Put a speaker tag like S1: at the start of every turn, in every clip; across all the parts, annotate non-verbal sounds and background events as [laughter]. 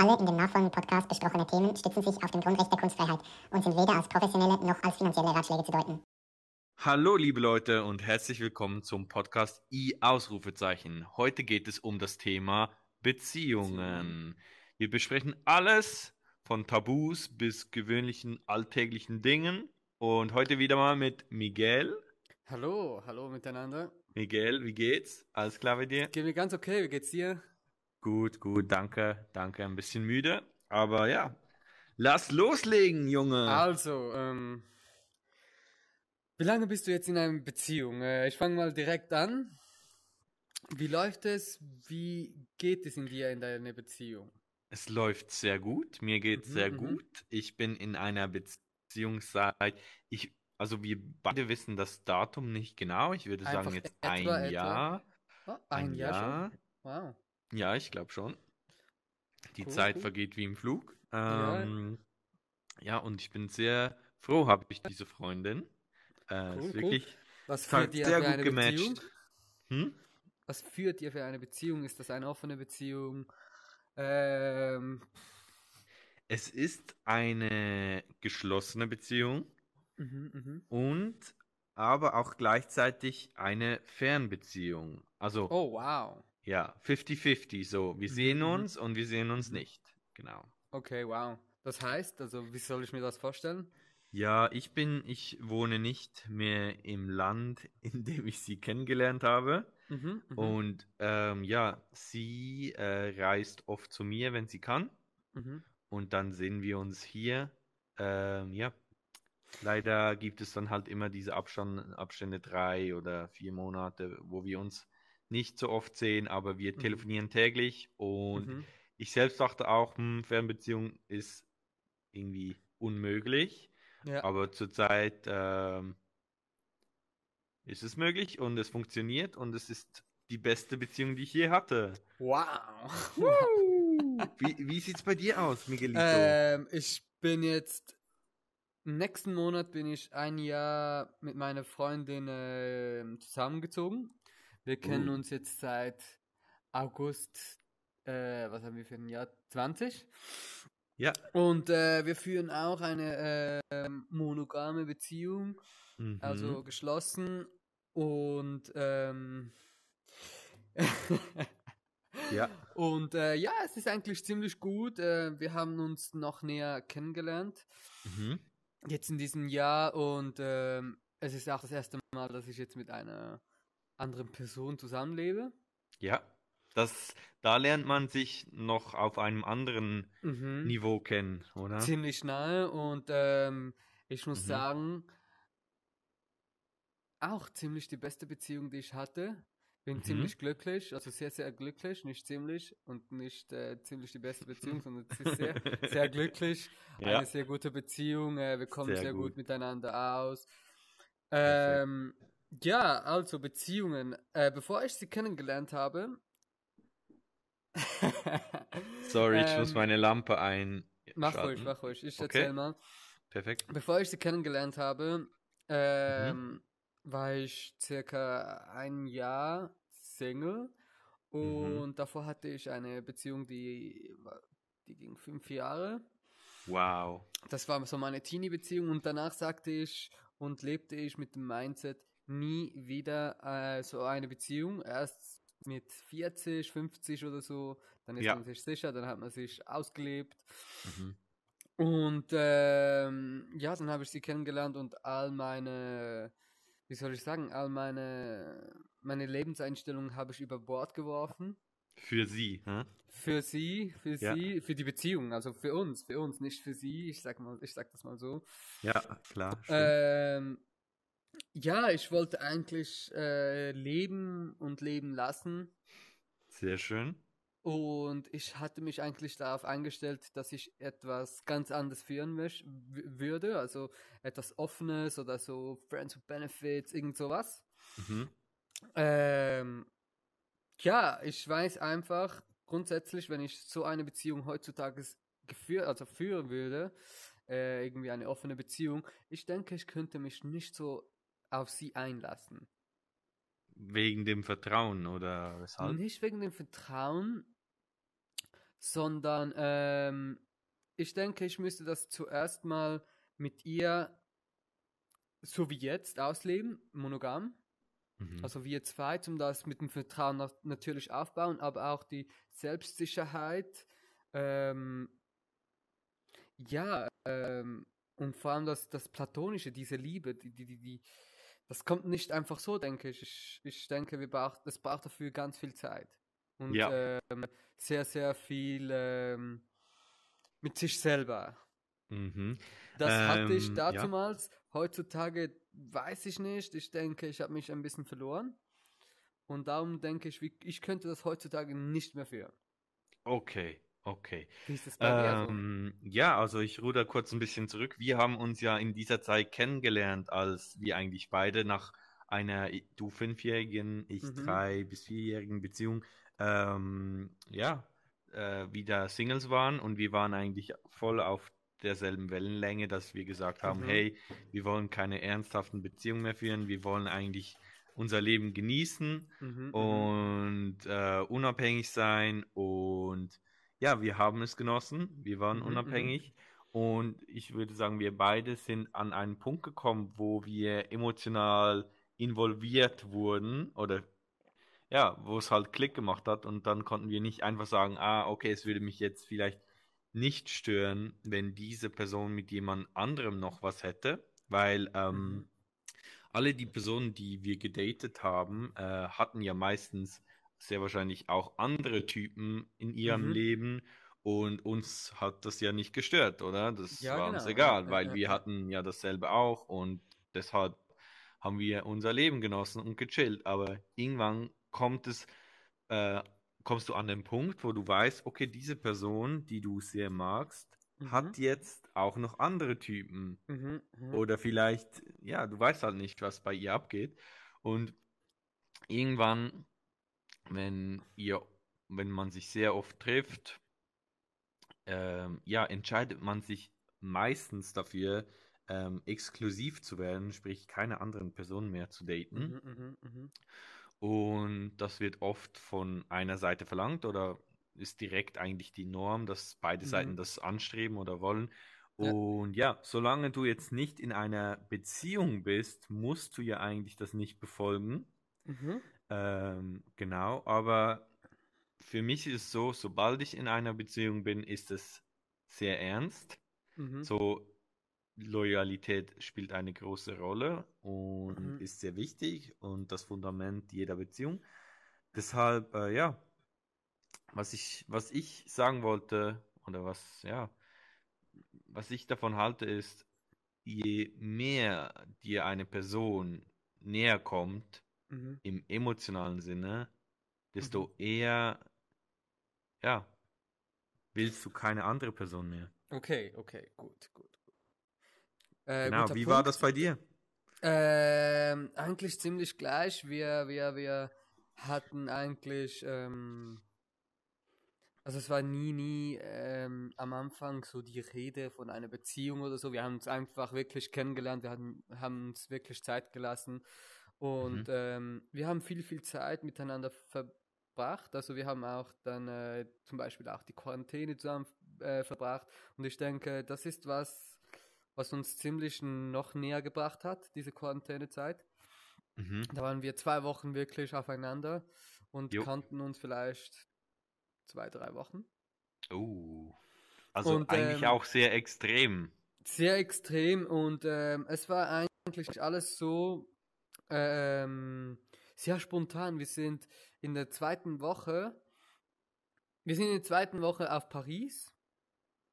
S1: Alle in dem nachfolgenden Podcast besprochene Themen stützen sich auf dem Grundrecht der Kunstfreiheit und sind weder als professionelle noch als finanzielle Ratschläge zu deuten.
S2: Hallo liebe Leute und herzlich willkommen zum Podcast I Ausrufezeichen. Heute geht es um das Thema Beziehungen. Wir besprechen alles von Tabus bis gewöhnlichen alltäglichen Dingen und heute wieder mal mit Miguel.
S3: Hallo, hallo miteinander.
S2: Miguel, wie geht's? Alles klar bei dir?
S3: Geht mir ganz okay, wie geht's dir?
S2: Gut, gut, danke, danke. Ein bisschen müde, aber ja. Lass loslegen, Junge.
S3: Also, ähm, wie lange bist du jetzt in einer Beziehung? Äh, ich fange mal direkt an. Wie läuft es? Wie geht es in dir in deiner Beziehung?
S2: Es läuft sehr gut. Mir geht's
S3: Mhm,
S2: sehr
S3: mhm.
S2: gut. Ich bin in einer Beziehung seit ich, also wir beide wissen das Datum nicht genau. Ich würde
S3: Einfach
S2: sagen jetzt
S3: etwa,
S2: ein
S3: etwa.
S2: Jahr.
S3: Oh, ein, Jahr, schon? Wow.
S2: Ja, ich glaube schon. Die
S3: Cool,
S2: Zeit
S3: cool.
S2: vergeht wie im Flug.
S3: Ja.
S2: Ähm, ja, und ich bin sehr froh, habe ich diese Freundin. Äh,
S3: Cool,
S2: ist wirklich
S3: Was führt ihr
S2: sehr
S3: für
S2: gut
S3: eine
S2: gematcht.
S3: Beziehung?
S2: Hm?
S3: Was führt ihr für eine Beziehung? Ist das eine offene Beziehung? Ähm,
S2: Es ist eine geschlossene Beziehung
S3: mhm, mhm.
S2: und aber auch gleichzeitig eine Fernbeziehung. Also
S3: Oh, wow.
S2: Ja, 50-50, so wir
S3: Mhm,
S2: sehen
S3: mhm.
S2: uns und wir sehen uns nicht. Genau.
S3: Okay, wow. Das heißt, also, wie soll ich mir das vorstellen?
S2: Ja, ich bin, ich wohne nicht mehr im Land, [laughs] in dem ich sie kennengelernt habe.
S3: Mhm, mhm,
S2: Und ähm, ja, sie äh, reist oft zu mir, wenn sie kann.
S3: mhm.
S2: Und dann sehen wir uns hier. Ähm, ja, leider gibt es dann halt immer diese Abstand, Abstände drei oder vier Monate, wo wir uns nicht so oft sehen, aber wir
S3: Mhm.
S2: telefonieren täglich. Und
S3: Mhm.
S2: ich selbst dachte auch, hm, Fernbeziehung ist irgendwie unmöglich.
S3: Ja.
S2: Aber zurzeit ähm, ist es möglich und es funktioniert und es ist die beste Beziehung, die ich je hatte.
S3: Wow.
S2: Wie, wie sieht's bei dir aus, Miguelito?
S3: ähm, ich bin jetzt nächsten Monat bin ich ein Jahr mit meiner Freundin ähm, zusammengezogen. Wir kennen
S2: Uh.
S3: uns jetzt seit August, äh, was haben wir für ein Jahr? 20.
S2: Ja.
S3: Und äh, wir führen auch eine ähm, monogame Beziehung,
S2: Mhm.
S3: also geschlossen. Und ähm, [laughs]
S2: Ja.
S3: Und äh, ja, es ist eigentlich ziemlich gut. Äh, wir haben uns noch näher kennengelernt,
S2: Mhm.
S3: jetzt in diesem Jahr. Und ähm, es ist auch das erste Mal, dass ich jetzt mit einer anderen Person zusammenlebe.
S2: Ja. Das, da lernt man sich noch auf einem anderen
S3: Mhm.
S2: Niveau kennen, oder?
S3: Ziemlich nahe. Und ähm, ich muss
S2: Mhm.
S3: sagen, auch ziemlich die beste Beziehung, die ich hatte. Bin
S2: Mhm.
S3: ziemlich glücklich, also sehr, sehr glücklich, nicht ziemlich und nicht äh, ziemlich die beste Beziehung, [laughs] sondern es ist sehr, sehr glücklich.
S2: Ja.
S3: Eine sehr gute Beziehung, äh, wir kommen
S2: Sehr
S3: sehr, gut.
S2: gut.
S3: miteinander aus. Ähm, ja, also Beziehungen. Äh, bevor ich sie kennengelernt habe. [laughs]
S2: Sorry, ich muss
S3: Ähm,
S2: meine Lampe einschalten.
S3: Mach ruhig, mach ruhig. Ich
S2: Okay.
S3: erzähl mal.
S2: Perfekt.
S3: Bevor ich sie kennengelernt habe, ähm,
S2: Mhm.
S3: war ich circa ein Jahr Single
S2: Mhm.
S3: und davor hatte ich eine Beziehung, die, die ging fünf Jahre.
S2: Wow.
S3: Das war so meine Teenie-Beziehung und danach sagte ich und lebte ich mit dem Mindset, nie wieder äh, so eine Beziehung. Erst mit 40, 50 oder so, dann ist
S2: Ja.
S3: man sich sicher, dann hat man sich ausgelebt.
S2: Mhm.
S3: Und ähm, ja, dann habe ich sie kennengelernt und all meine, wie soll ich sagen, all meine, meine Lebenseinstellungen habe ich über Bord geworfen.
S2: Für sie, hä?
S3: Für sie, für
S2: Ja.
S3: sie, für die Beziehung, also für uns, für uns, nicht für sie. Ich sag mal, ich sag das mal so.
S2: Ja, klar.
S3: Ähm, ja, ich wollte eigentlich äh, leben und leben lassen.
S2: Sehr schön.
S3: Und ich hatte mich eigentlich darauf eingestellt, dass ich etwas ganz anderes führen würde, also etwas Offenes oder so Friends with Benefits, irgend sowas.
S2: Mhm.
S3: Ähm, ja, ich weiß einfach grundsätzlich, wenn ich so eine Beziehung heutzutage geführt, also führen würde, äh, irgendwie eine offene Beziehung, ich denke, ich könnte mich nicht so auf sie einlassen.
S2: Wegen dem Vertrauen oder weshalb?
S3: Nicht wegen dem Vertrauen, sondern ähm, ich denke, ich müsste das zuerst mal mit ihr so wie jetzt ausleben, monogam.
S2: Mhm.
S3: Also wir zwei, um das mit dem Vertrauen na- natürlich aufbauen, aber auch die Selbstsicherheit. Ähm, ja, ähm, und vor allem das, das Platonische, diese Liebe, die, die, die, die, das kommt nicht einfach so, denke ich. Ich, ich denke, wir braucht, das braucht dafür ganz viel Zeit. Und
S2: Ja.
S3: ähm, sehr, sehr viel ähm, mit sich selber.
S2: Mhm.
S3: Das hatte ich
S2: Ähm, ja.
S3: damals. Heutzutage weiß ich nicht. Ich denke, ich habe mich ein bisschen verloren. Und darum denke ich, wie- ich könnte das heutzutage nicht mehr führen.
S2: Okay, okay.
S3: Wie ist das bei dir so?
S2: Ähm, ja, also ich ruder kurz ein bisschen zurück. Wir haben uns ja in dieser Zeit kennengelernt, als wir eigentlich beide nach einer, du fünfjährigen, ich
S3: Mhm.
S2: drei bis vierjährigen Beziehung, ähm, ja, äh, wieder Singles waren und wir waren eigentlich voll auf derselben Wellenlänge, dass wir gesagt haben,
S3: Mhm.
S2: hey, wir wollen keine ernsthaften Beziehungen mehr führen, wir wollen eigentlich unser Leben genießen
S3: Mhm, mhm.
S2: und äh, unabhängig sein und ja, wir haben es genossen, wir waren
S3: Mhm,
S2: unabhängig. und ich würde sagen, wir beide sind an einen Punkt gekommen, wo wir emotional involviert wurden oder ja, wo es halt Klick gemacht hat. Und dann konnten wir nicht einfach sagen, ah, okay, es würde mich jetzt vielleicht nicht stören, wenn diese Person mit jemand anderem noch was hätte, weil ähm,
S3: Mhm.
S2: alle die Personen, die wir gedatet haben, äh, hatten ja meistens sehr wahrscheinlich auch andere Typen in ihrem
S3: Mhm.
S2: Leben und uns hat das ja nicht gestört, oder? Das
S3: Ja,
S2: war uns
S3: genau, ja,
S2: egal, weil
S3: ja,
S2: wir
S3: ja.
S2: hatten ja dasselbe auch und deshalb haben wir unser Leben genossen und gechillt. Aber irgendwann kommt es, äh, kommst du an den Punkt, wo du weißt, okay, diese Person, die du sehr magst,
S3: Mhm.
S2: hat jetzt auch noch andere Typen.
S3: Mhm, mhm.
S2: Oder vielleicht, ja, du weißt halt nicht, was bei ihr abgeht. Und irgendwann, wenn ihr, wenn man sich sehr oft trifft, ähm, ja, entscheidet man sich meistens dafür, ähm, exklusiv zu werden, sprich keine anderen Personen mehr zu daten.
S3: Mhm, mhm, mhm.
S2: Und das wird oft von einer Seite verlangt oder ist direkt eigentlich die Norm, dass beide
S3: Mhm.
S2: Seiten das anstreben oder wollen.
S3: Ja.
S2: Und ja, solange du jetzt nicht in einer Beziehung bist, musst du ja eigentlich das nicht befolgen.
S3: Mhm.
S2: Ähm, genau, aber für mich ist es so, sobald ich in einer Beziehung bin, ist es sehr ernst.
S3: Mhm.
S2: So, Loyalität spielt eine große Rolle und
S3: Mhm.
S2: ist sehr wichtig und das Fundament jeder Beziehung. Deshalb, äh, ja, was ich, was ich sagen wollte oder was, ja, was ich davon halte, ist, je mehr dir eine Person näher kommt,
S3: Mhm.
S2: im emotionalen Sinne, desto
S3: Mhm.
S2: eher, ja, willst du keine andere Person mehr.
S3: Okay, okay, gut, gut. gut. Äh,
S2: Genau, wie war
S3: Punkt.
S2: das bei dir?
S3: Ähm, eigentlich ziemlich gleich. Wir, wir, wir hatten eigentlich, ähm, also es war nie, nie ähm, am Anfang so die Rede von einer Beziehung oder so. Wir haben uns einfach wirklich kennengelernt, wir hatten, haben uns wirklich Zeit gelassen und
S2: Mhm.
S3: ähm, wir haben viel, viel Zeit miteinander verbracht. Also wir haben auch dann äh, zum Beispiel auch die Quarantäne zusammen äh, verbracht und ich denke, das ist was, was uns ziemlich noch näher gebracht hat, diese Quarantänezeit.
S2: Mhm.
S3: Da waren wir zwei Wochen wirklich aufeinander und
S2: Jo.
S3: kannten uns vielleicht zwei, drei Wochen.
S2: Oh. Also
S3: Und,
S2: eigentlich
S3: ähm,
S2: auch sehr extrem.
S3: Sehr extrem und ähm, es war eigentlich alles so ähm, sehr spontan. Wir sind in der zweiten Woche, wir sind in der zweiten Woche auf Paris,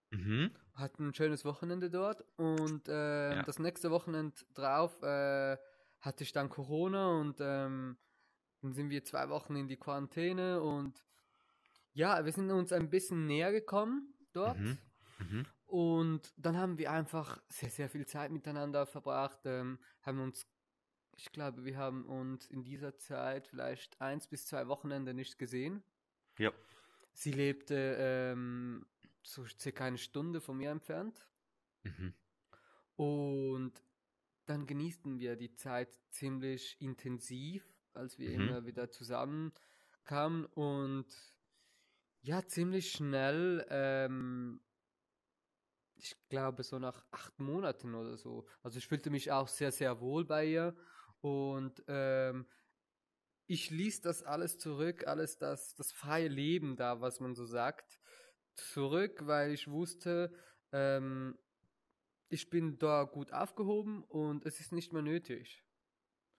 S2: Mhm.
S3: hatten ein schönes Wochenende dort und ähm,
S2: Ja.
S3: das nächste Wochenende drauf äh, hatte ich dann Corona und ähm, dann sind wir zwei Wochen in die Quarantäne und ja, wir sind uns ein bisschen näher gekommen dort.
S2: Mhm. Mhm.
S3: Und dann haben wir einfach sehr, sehr viel Zeit miteinander verbracht, ähm, haben uns, ich glaube, wir haben uns in dieser Zeit vielleicht eins bis zwei Wochenende nicht gesehen.
S2: Ja.
S3: Sie lebte ähm, so circa eine Stunde von mir entfernt.
S2: Mhm.
S3: Und dann genießten wir die Zeit ziemlich intensiv, als wir
S2: Mhm.
S3: immer wieder zusammenkamen. Und ja, ziemlich schnell, ähm, ich glaube so nach acht Monaten oder so. Also ich fühlte mich auch sehr, sehr wohl bei ihr und ähm, ich ließ das alles zurück, alles das, das freie Leben da, was man so sagt, zurück, weil ich wusste, ähm, ich bin da gut aufgehoben und es ist nicht mehr nötig.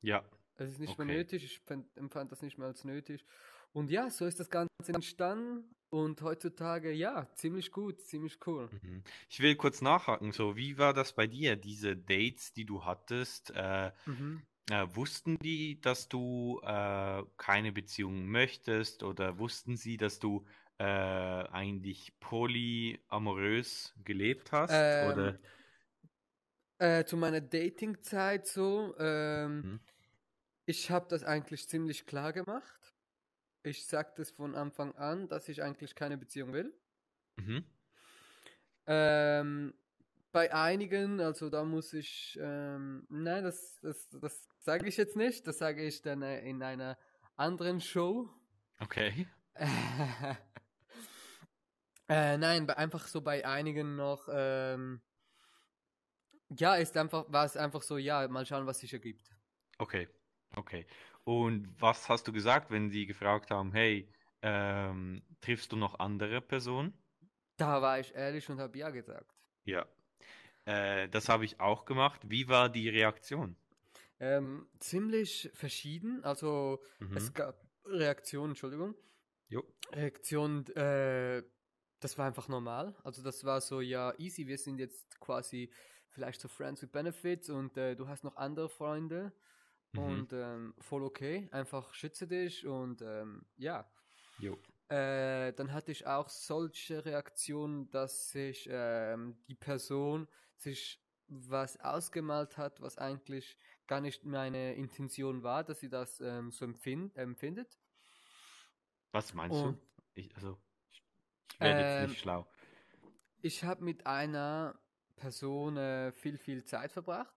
S2: Ja.
S3: Es ist nicht
S2: Okay.
S3: mehr nötig, ich fand, empfand das nicht mehr als nötig. Und ja, so ist das Ganze entstanden und heutzutage, ja, ziemlich gut, ziemlich cool.
S2: Mhm. Ich will kurz nachhaken, so, wie war das bei dir, diese Dates, die du hattest? Äh,
S3: Mhm.
S2: Äh, wussten die, dass du äh, keine Beziehung möchtest oder wussten sie, dass du äh, eigentlich polyamorös gelebt hast?
S3: Ähm,
S2: Oder?
S3: Äh, zu meiner Dating-Zeit so, ähm,
S2: Mhm.
S3: ich habe das eigentlich ziemlich klar gemacht. Ich sagte es von Anfang an, dass ich eigentlich keine Beziehung will.
S2: Mhm.
S3: Ähm, bei einigen, also da muss ich, ähm, nein, das, das, das sage ich jetzt nicht, das sage ich dann äh, in einer anderen Show.
S2: Okay. [laughs]
S3: äh, nein, einfach so bei einigen noch, ähm, ja, ist einfach, war es einfach so, ja, mal schauen, was sich ergibt.
S2: Okay. Okay. Und was hast du gesagt, wenn sie gefragt haben, hey, ähm, triffst du noch andere Personen?
S3: Da war ich ehrlich und habe ja gesagt.
S2: Ja. Äh, das habe ich auch gemacht. Wie war die Reaktion?
S3: Ähm, ziemlich verschieden, also
S2: Mhm.
S3: es gab Reaktionen, Entschuldigung.
S2: Jo.
S3: Reaktionen, äh, das war einfach normal. Also das war so, ja, easy, wir sind jetzt quasi vielleicht so Friends with Benefits und äh, du hast noch andere Freunde
S2: Mhm.
S3: und ähm, voll okay, einfach schütze dich und ähm, ja.
S2: Jo.
S3: Äh, dann hatte ich auch solche Reaktionen, dass sich ähm, die Person sich was ausgemalt hat, was eigentlich gar nicht meine Intention war, dass sie das ähm, so empfind empfindet.
S2: Was meinst
S3: Und-
S2: du? Ich, also, ich, werde jetzt
S3: Ähm,
S2: nicht schlau.
S3: Ich habe mit einer Person äh, viel, viel Zeit verbracht,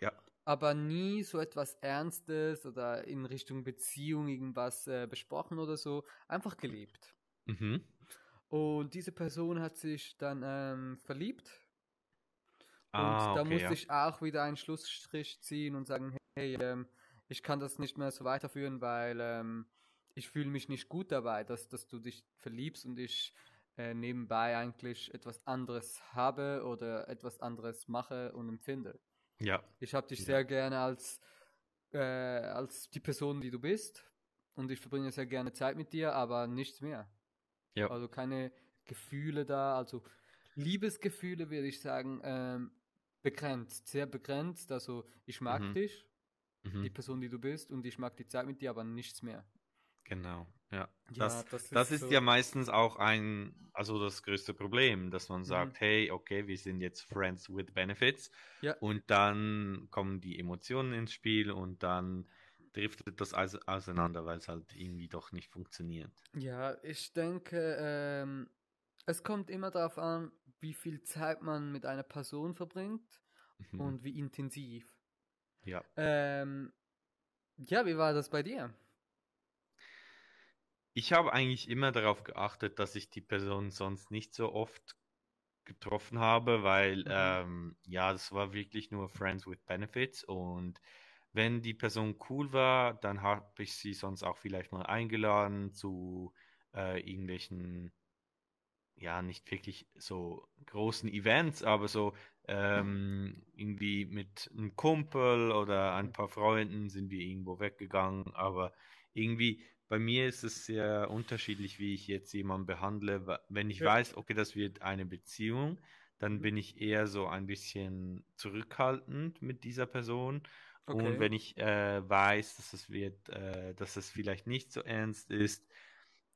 S2: Ja.
S3: aber nie so etwas Ernstes oder in Richtung Beziehung irgendwas äh, besprochen oder so, einfach gelebt.
S2: Mhm.
S3: Und diese Person hat sich dann ähm, verliebt Und
S2: Ah,
S3: da
S2: okay,
S3: musste
S2: ja.
S3: ich auch wieder einen Schlussstrich ziehen und sagen, hey, ähm, ich kann das nicht mehr so weiterführen, weil ähm, ich fühle mich nicht gut dabei, dass, dass du dich verliebst und ich äh, nebenbei eigentlich etwas anderes habe oder etwas anderes mache und empfinde.
S2: Ja.
S3: Ich habe dich
S2: Ja.
S3: sehr gerne als, äh, als die Person, die du bist und ich verbringe sehr gerne Zeit mit dir, aber nichts mehr.
S2: Ja.
S3: Also keine Gefühle da, also Liebesgefühle würde ich sagen, ähm, begrenzt, sehr begrenzt. Also ich mag
S2: Mhm.
S3: dich,
S2: Mhm.
S3: die Person, die du bist, und ich mag die Zeit mit dir, aber nichts mehr.
S2: Genau, ja.
S3: Ja,
S2: Das,
S3: das
S2: das
S3: ist
S2: ist
S3: so-
S2: ja meistens auch ein, also das größte Problem, dass
S3: Mhm.
S2: man sagt, hey, okay, wir sind jetzt Friends with Benefits
S3: Ja.
S2: und dann kommen die Emotionen ins Spiel und dann driftet das aus- auseinander, weil es halt irgendwie doch nicht funktioniert.
S3: Ja, ich denke, ähm, es kommt immer darauf an, wie viel Zeit man mit einer Person verbringt
S2: Mhm.
S3: und wie intensiv.
S2: Ja.
S3: Ähm, ja, wie war das bei dir?
S2: Ich habe eigentlich immer darauf geachtet, dass ich die Person sonst nicht so oft getroffen habe, weil
S3: Mhm.
S2: ähm, ja, das war wirklich nur Friends with Benefits und wenn die Person cool war, dann habe ich sie sonst auch vielleicht mal eingeladen zu äh, irgendwelchen, ja, nicht wirklich so großen Events, aber so ähm, irgendwie mit einem Kumpel oder ein paar Freunden sind wir irgendwo weggegangen, aber irgendwie bei mir ist es sehr unterschiedlich, wie ich jetzt jemanden behandle. Wenn ich
S3: Ja.
S2: weiß, okay, das wird eine Beziehung, dann
S3: Mhm.
S2: bin ich eher so ein bisschen zurückhaltend mit dieser Person. Und
S3: Okay.
S2: wenn ich äh, weiß, dass es wird, äh, dass es vielleicht nicht so ernst ist,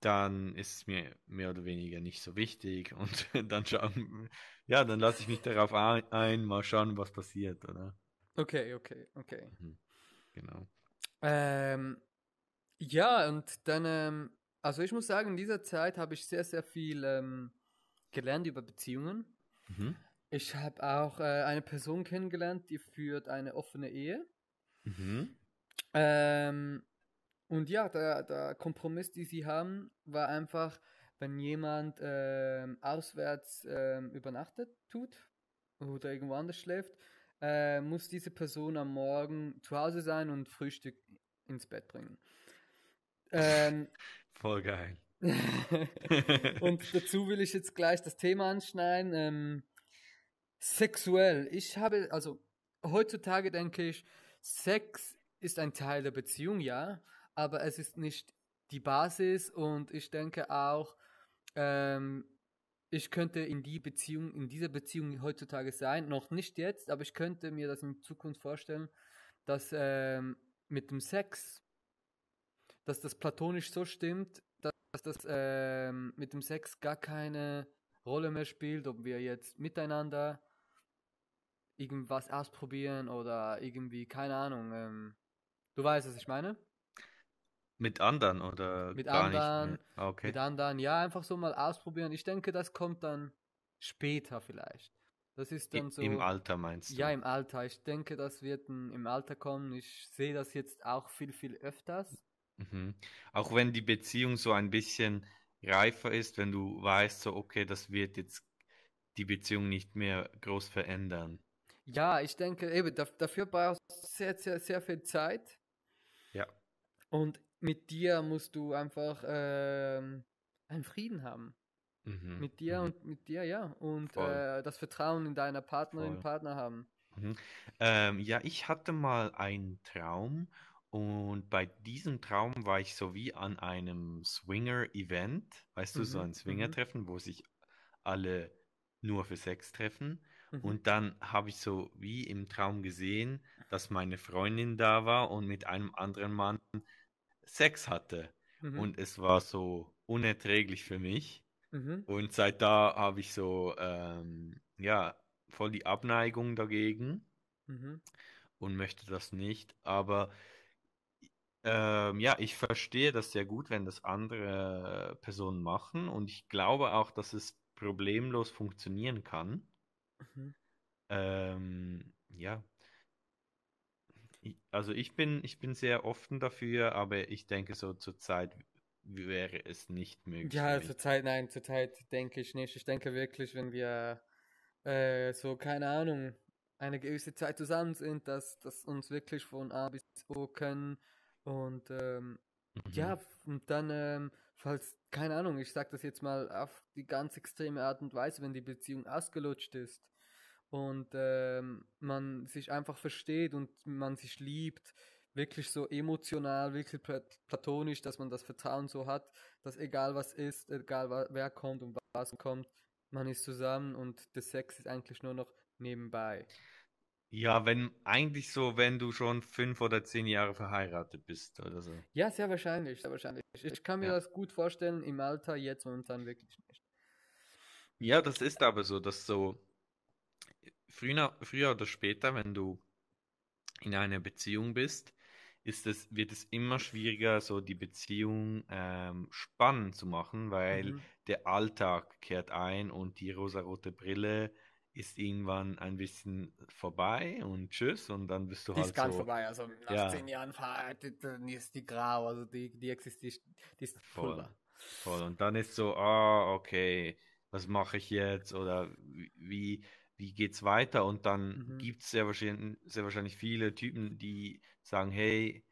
S2: dann ist es mir mehr oder weniger nicht so wichtig. [laughs] Und dann schauen, ja, dann lasse ich mich darauf ein, mal schauen, was passiert, oder?
S3: Okay, okay, okay.
S2: Genau.
S3: Ähm, ja, und dann, ähm, also ich muss sagen, in dieser Zeit habe ich sehr, sehr viel ähm, gelernt über Beziehungen.
S2: Mhm.
S3: Ich habe auch äh, eine Person kennengelernt, die führt eine offene Ehe.
S2: Mhm.
S3: Ähm, und ja, der, der Kompromiss, den sie haben, war einfach, wenn jemand ähm, auswärts ähm, übernachtet tut oder irgendwo anders schläft, äh, muss diese Person am Morgen zu Hause sein und Frühstück ins Bett bringen. Ähm, [laughs]
S2: Voll geil. [laughs]
S3: und dazu will ich jetzt gleich das Thema anschneiden. Ähm, sexuell. Ich habe, also heutzutage denke ich, Sex ist ein Teil der Beziehung, ja, aber es ist nicht die Basis und ich denke auch, ähm, ich könnte in die Beziehung, in dieser Beziehung heutzutage sein, noch nicht jetzt, aber ich könnte mir das in Zukunft vorstellen, dass ähm, mit dem Sex, dass das platonisch so stimmt, dass das ähm, mit dem Sex gar keine Rolle mehr spielt, ob wir jetzt miteinander irgendwas ausprobieren oder irgendwie, keine Ahnung. Ähm, du weißt, was ich meine?
S2: Mit anderen oder
S3: Mit
S2: gar
S3: anderen,
S2: nicht? Ah, Okay.
S3: Mit anderen, ja, einfach so mal ausprobieren. Ich denke, das kommt dann später vielleicht. Das ist dann so.
S2: Im Alter meinst du?
S3: Ja, im Alter. Ich denke, das wird im Alter kommen. Ich sehe das jetzt auch viel, viel öfters.
S2: Mhm. Auch wenn die Beziehung so ein bisschen reifer ist, wenn du weißt, so, okay, das wird jetzt die Beziehung nicht mehr groß verändern.
S3: Ja, ich denke, eben, da, dafür brauchst du sehr, sehr, sehr viel Zeit.
S2: Ja.
S3: Und mit dir musst du einfach ähm, einen Frieden haben.
S2: Mhm.
S3: Mit dir
S2: mhm.
S3: und mit dir, ja. Und äh, das Vertrauen in deiner Partnerin,
S2: Voll.
S3: Partner haben.
S2: Mhm. Ähm, ja, ich hatte mal einen Traum und bei diesem Traum war ich so wie an einem Swinger-Event, weißt du, so
S3: Mhm,
S2: ein
S3: mhm.
S2: Swinger-Treffen, wo sich alle nur für Sex treffen.
S3: Mhm.
S2: Und dann habe ich so wie im Traum gesehen, dass meine Freundin da war und mit einem anderen Mann Sex hatte.
S3: Mhm.
S2: Und es war so unerträglich für mich.
S3: Mhm.
S2: Und seit da habe ich so, ähm, ja, voll die Abneigung dagegen
S3: Mhm.
S2: und möchte das nicht. Aber ähm, ja, ich verstehe das sehr gut, wenn das andere Personen machen. Und ich glaube auch, dass es problemlos funktionieren kann.
S3: Mhm.
S2: Ähm, ja. Ich, also ich bin, ich bin sehr offen dafür, aber ich denke so zur Zeit wäre es nicht möglich
S3: Ja, zurzeit, nein, zurzeit denke ich nicht. Ich denke wirklich, wenn wir äh, so, keine Ahnung, eine gewisse Zeit zusammen sind, dass, dass uns wirklich von A bis O können und ähm,
S2: Mhm.
S3: ja, und dann, ähm, falls, keine Ahnung, ich sag das jetzt mal auf die ganz extreme Art und Weise, wenn die Beziehung ausgelutscht ist und ähm, man sich einfach versteht und man sich liebt, wirklich so emotional, wirklich plat platonisch, dass man das Vertrauen so hat, dass egal was ist, egal wer kommt und was kommt, man ist zusammen und der Sex ist eigentlich nur noch nebenbei.
S2: Ja, wenn eigentlich so, wenn du schon fünf oder zehn Jahre verheiratet bist oder so.
S3: Ja, sehr wahrscheinlich, sehr wahrscheinlich. Ich kann mir
S2: Ja.
S3: das gut vorstellen, im Alter jetzt momentan wirklich nicht.
S2: Ja, das ist aber so, dass so früher, früher oder später, wenn du in einer Beziehung bist, ist es, wird es immer schwieriger, so die Beziehung ähm, spannend zu machen, weil
S3: Mhm.
S2: der Alltag kehrt ein und die rosarote Brille ist irgendwann ein bisschen vorbei und tschüss und dann bist du
S3: Die
S2: halt
S3: ist ganz
S2: so
S3: vorbei, also nach
S2: Ja.
S3: zehn Jahren verheiratet, dann ist die grau, also die, die existiert, die ist
S2: Voll.
S3: Pulver.
S2: Voll. Und dann ist so, ah, okay, was mache ich jetzt? Oder wie, wie geht's weiter? Und dann
S3: Mhm.
S2: gibt es sehr wahrscheinlich, sehr wahrscheinlich viele Typen, die sagen, hey,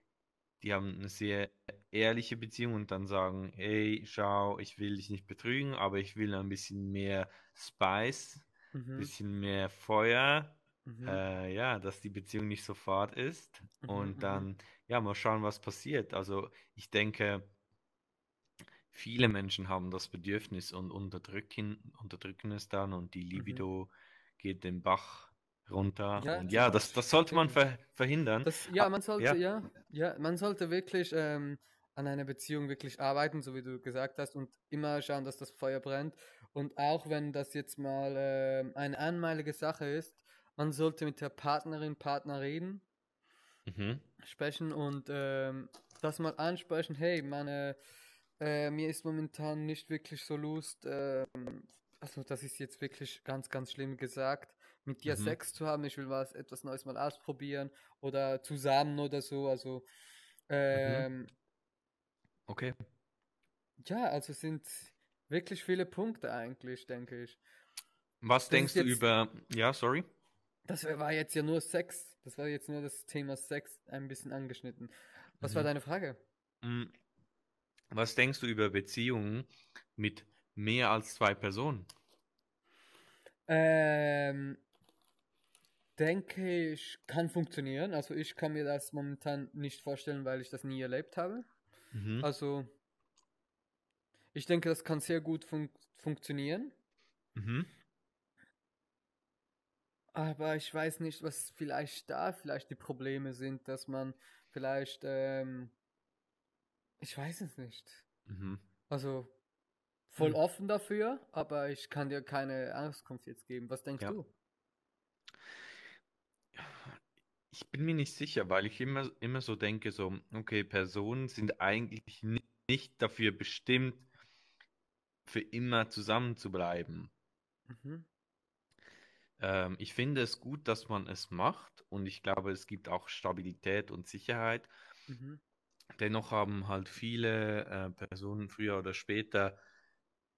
S2: die haben eine sehr ehrliche Beziehung und dann sagen, hey, schau, ich will dich nicht betrügen, aber ich will ein bisschen mehr Spice, ein
S3: Mhm.
S2: bisschen mehr Feuer,
S3: Mhm.
S2: äh, ja, dass die Beziehung nicht so fad ist.
S3: Mhm,
S2: Und
S3: mhm.
S2: dann, ja, mal schauen, was passiert. Also ich denke, viele Menschen haben das Bedürfnis und unterdrücken, unterdrücken es dann und die
S3: Mhm.
S2: Geht den Bach runter.
S3: Ja,
S2: Und ja, das, das sollte man ver verhindern.
S3: Das, ja, man sollte,
S2: ja.
S3: ja, ja, man sollte wirklich ähm, an einer Beziehung wirklich arbeiten, so wie du gesagt hast, und immer schauen, dass das Feuer brennt. Und auch wenn das jetzt mal ähm, eine einmalige Sache ist, man sollte mit der Partnerin, Partner reden,
S2: Mhm.
S3: sprechen und ähm, das mal ansprechen, hey, meine, äh, mir ist momentan nicht wirklich so Lust, ähm, also das ist jetzt wirklich ganz, ganz schlimm gesagt, mit dir
S2: Mhm.
S3: Sex zu haben, ich will was, etwas Neues mal ausprobieren oder zusammen oder so, also ähm,
S2: Okay.
S3: ja, also sind wirklich viele Punkte eigentlich, denke ich.
S2: Was
S3: Das
S2: denkst du
S3: jetzt-
S2: über. Ja, sorry.
S3: Das war jetzt ja nur Sex. Das war jetzt nur das Thema Sex ein bisschen angeschnitten. Was war
S2: Mhm.
S3: deine Frage?
S2: Mm, Was denkst du über Beziehungen mit mehr als zwei Personen?
S3: Ähm, denke ich, kann funktionieren. Also ich kann mir das momentan nicht vorstellen, weil ich das nie erlebt habe.
S2: Mhm.
S3: Also ich denke, das kann sehr gut fun funktionieren.
S2: Mhm.
S3: Aber ich weiß nicht, was vielleicht da vielleicht die Probleme sind, dass man vielleicht, ähm, ich weiß es nicht.
S2: Mhm.
S3: Also voll
S2: Hm.
S3: offen dafür, aber ich kann dir keine Auskunft jetzt geben. Was denkst
S2: Ja.
S3: du?
S2: Ich bin mir nicht sicher, weil ich immer, immer so denke, so, okay, Personen sind eigentlich ni- nicht dafür bestimmt, für immer zusammen zu bleiben.
S3: Mhm.
S2: Ähm, ich finde es gut, dass man es macht und ich glaube, es gibt auch Stabilität und Sicherheit.
S3: Mhm.
S2: Dennoch haben halt viele äh, Personen früher oder später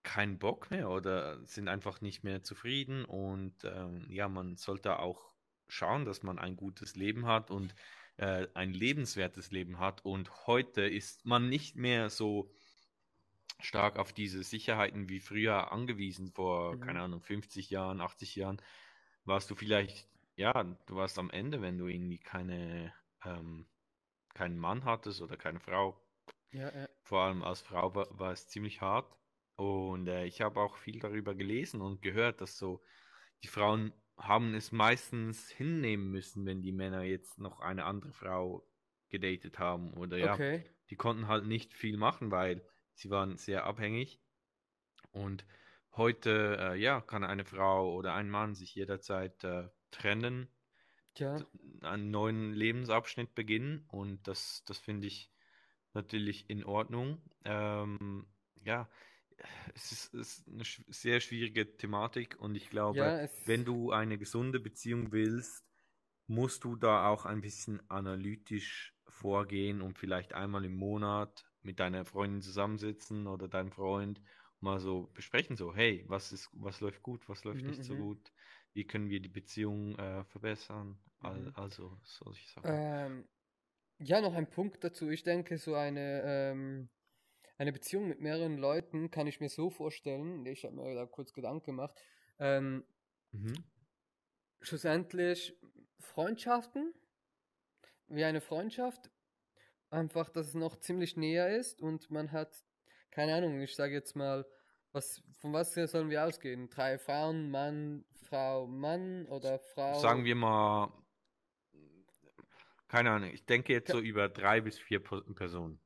S2: keinen Bock mehr oder sind einfach nicht mehr zufrieden und ähm, ja, man sollte auch schauen, dass man ein gutes Leben hat und äh, ein lebenswertes Leben hat und heute ist man nicht mehr so stark auf diese Sicherheiten wie früher angewiesen, vor,
S3: Mhm.
S2: keine Ahnung, 50 Jahren, 80 Jahren, warst du vielleicht, ja, du warst am Ende, wenn du irgendwie keine, ähm, keinen Mann hattest oder keine Frau.
S3: Ja, ja.
S2: Vor allem als Frau war, war es ziemlich hart. Und äh, ich habe auch viel darüber gelesen und gehört, dass so die Frauen haben es meistens hinnehmen müssen, wenn die Männer jetzt noch eine andere Frau gedatet haben. Oder ja,
S3: Okay.
S2: die konnten halt nicht viel machen, weil sie waren sehr abhängig. Und heute, äh, ja, kann eine Frau oder ein Mann sich jederzeit äh, trennen,
S3: Tja.
S2: einen neuen Lebensabschnitt beginnen. Und das, das finde ich natürlich in Ordnung. Ähm, ja, es ist, ist eine sch- sehr schwierige Thematik und ich glaube,
S3: Ja,
S2: wenn du eine gesunde Beziehung willst, musst du da auch ein bisschen analytisch vorgehen und vielleicht einmal im Monat mit deiner Freundin zusammensitzen oder deinem Freund und mal so besprechen, so, hey, was ist, was läuft gut, was läuft
S3: Mhm,
S2: nicht so
S3: mhm.
S2: gut, wie können wir die Beziehung äh, verbessern,
S3: Mhm.
S2: also solche Sachen.
S3: Ähm, ja, noch ein Punkt dazu. Ich denke, so eine, ähm, eine Beziehung mit mehreren Leuten kann ich mir so vorstellen. Ich habe mir da kurz Gedanken gemacht. Ähm,
S2: Mhm.
S3: schlussendlich Freundschaften, wie eine Freundschaft, einfach, dass es noch ziemlich näher ist und man hat, keine Ahnung, ich sage jetzt mal, was, von was sollen wir ausgehen? Drei Frauen, Mann, Frau, Mann oder Frau?
S2: Sagen wir mal, keine Ahnung, ich denke jetzt so über drei bis vier Personen.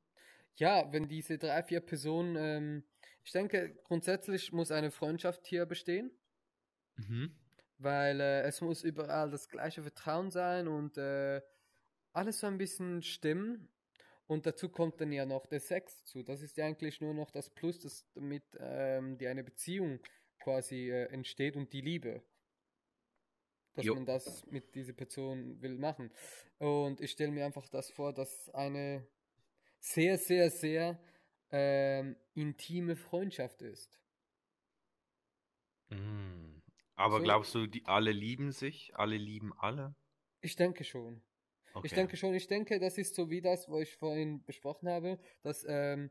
S3: Ja, wenn diese drei, vier Personen, ähm, ich denke, grundsätzlich muss eine Freundschaft hier bestehen,
S2: Mhm.
S3: weil äh, es muss überall das gleiche Vertrauen sein und äh, alles so ein bisschen stimmen. Und dazu kommt dann ja noch der Sex zu. Das ist ja eigentlich nur noch das Plus, das damit ähm, die eine Beziehung quasi äh, entsteht und die Liebe. Dass
S2: Jo.
S3: man das mit dieser Person will machen. Und ich stelle mir einfach das vor, dass eine sehr, sehr, sehr ähm, intime Freundschaft ist.
S2: Mhm. Aber
S3: So-
S2: glaubst du, die alle lieben sich? Alle lieben alle?
S3: Ich denke schon. Ich
S2: Okay.
S3: denke schon, ich denke, das ist so wie das, was ich vorhin besprochen habe, dass, ähm,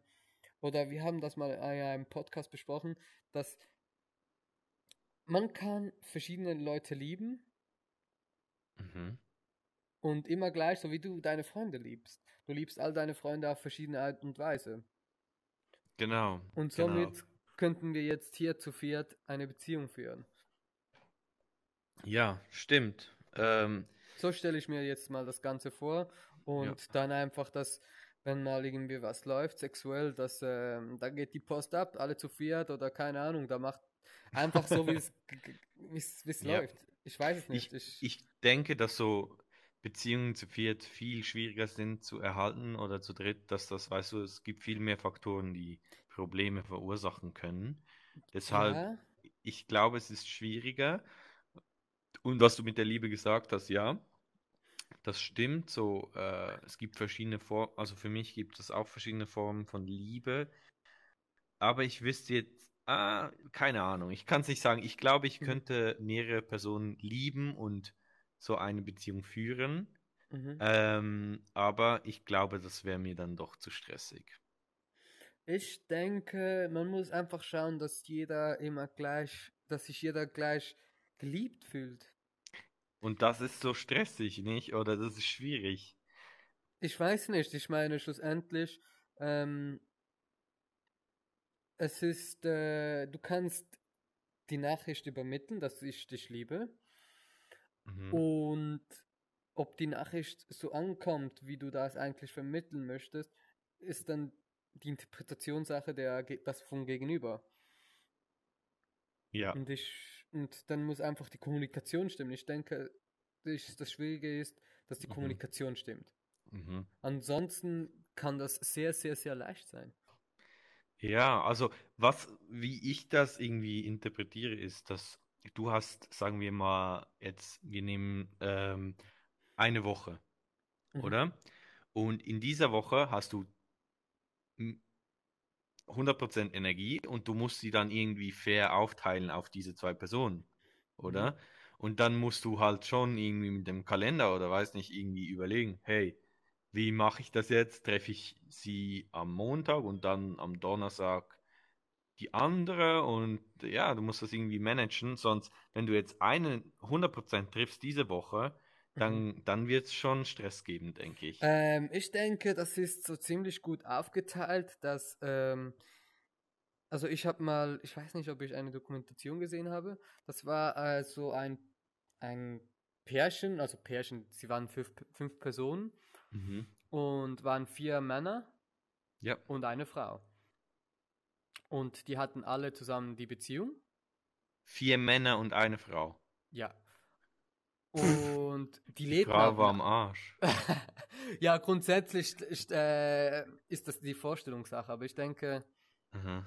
S3: oder wir haben das mal in einem Podcast besprochen, dass man kann verschiedene Leute lieben
S2: Mhm.
S3: Und immer gleich, so wie du deine Freunde liebst. Du liebst all deine Freunde auf verschiedene Art und Weise.
S2: Genau.
S3: Und
S2: genau.
S3: somit könnten wir jetzt hier zu viert eine Beziehung führen.
S2: Ja, stimmt. Ähm,
S3: So stelle ich mir jetzt mal das Ganze vor und dann einfach, dass, wenn mal irgendwie was läuft, sexuell, dass ähm, da geht die Post ab, alle zu viert oder keine Ahnung, da macht einfach so, [laughs] wie es
S2: Ja.
S3: läuft. Ich weiß es nicht.
S2: ich,
S3: Ich,
S2: ich denke, dass so Beziehungen zu viert viel schwieriger sind zu erhalten oder zu dritt, dass das, weißt du, es gibt viel mehr Faktoren, die Probleme verursachen können. Deshalb
S3: ja,
S2: ich glaube, es ist schwieriger. Und was du mit der Liebe gesagt hast, ja, das stimmt. So, äh, es gibt verschiedene Formen, also für mich gibt es auch verschiedene Formen von Liebe. Aber ich wüsste jetzt Ah, keine Ahnung. Ich kann es nicht sagen. Ich glaube, ich
S3: Mhm.
S2: könnte mehrere Personen lieben und so eine Beziehung führen.
S3: Mhm.
S2: Ähm, aber ich glaube, das wäre mir dann doch zu stressig.
S3: Ich denke, man muss einfach schauen, dass jeder immer gleich, dass sich jeder gleich geliebt fühlt.
S2: Und das ist so stressig, nicht? Oder das ist schwierig.
S3: Ich weiß nicht, ich meine schlussendlich, ähm, es ist, äh, du kannst die Nachricht übermitteln, dass ich dich liebe.
S2: Mhm.
S3: Und ob die Nachricht so ankommt, wie du das eigentlich vermitteln möchtest, ist dann die Interpretationssache der, das vom Gegenüber.
S2: Ja.
S3: Und ich, und dann muss einfach die Kommunikation stimmen. Ich denke, ich, das Schwierige ist, dass die
S2: Mhm.
S3: Kommunikation stimmt.
S2: Mhm.
S3: Ansonsten kann das sehr, sehr, sehr leicht sein.
S2: Ja, also was, wie ich das irgendwie interpretiere, ist, dass du hast, sagen wir mal, jetzt, wir nehmen ähm, eine Woche,
S3: Mhm.
S2: oder? Und in dieser Woche hast du m- 100% Energie und du musst sie dann irgendwie fair aufteilen auf diese zwei Personen, oder? Und dann musst du halt schon irgendwie mit dem Kalender oder weiß nicht, irgendwie überlegen, hey, wie mache ich das jetzt? Treffe ich sie am Montag und dann am Donnerstag die andere und ja, du musst das irgendwie managen, sonst, wenn du jetzt einen 100% triffst diese Woche,
S3: Mhm.
S2: dann, dann wird es schon Stress geben, denke ich.
S3: Ähm, ich denke, das ist so ziemlich gut aufgeteilt, dass, ähm, also ich habe mal, ich weiß nicht, ob ich eine Dokumentation gesehen habe, das war äh, so ein, ein Pärchen, also Pärchen, sie waren fünf, fünf Personen
S2: Mhm.
S3: und waren vier Männer
S2: Ja.
S3: und eine Frau. Und die hatten alle zusammen die Beziehung.
S2: Vier Männer und eine Frau.
S3: Ja. [laughs] Und die
S2: Die
S3: lebten
S2: Frau
S3: auch
S2: war
S3: na-
S2: am Arsch. [laughs]
S3: ja, grundsätzlich ist, äh, ist das die Vorstellungssache, aber ich denke,
S2: Mhm.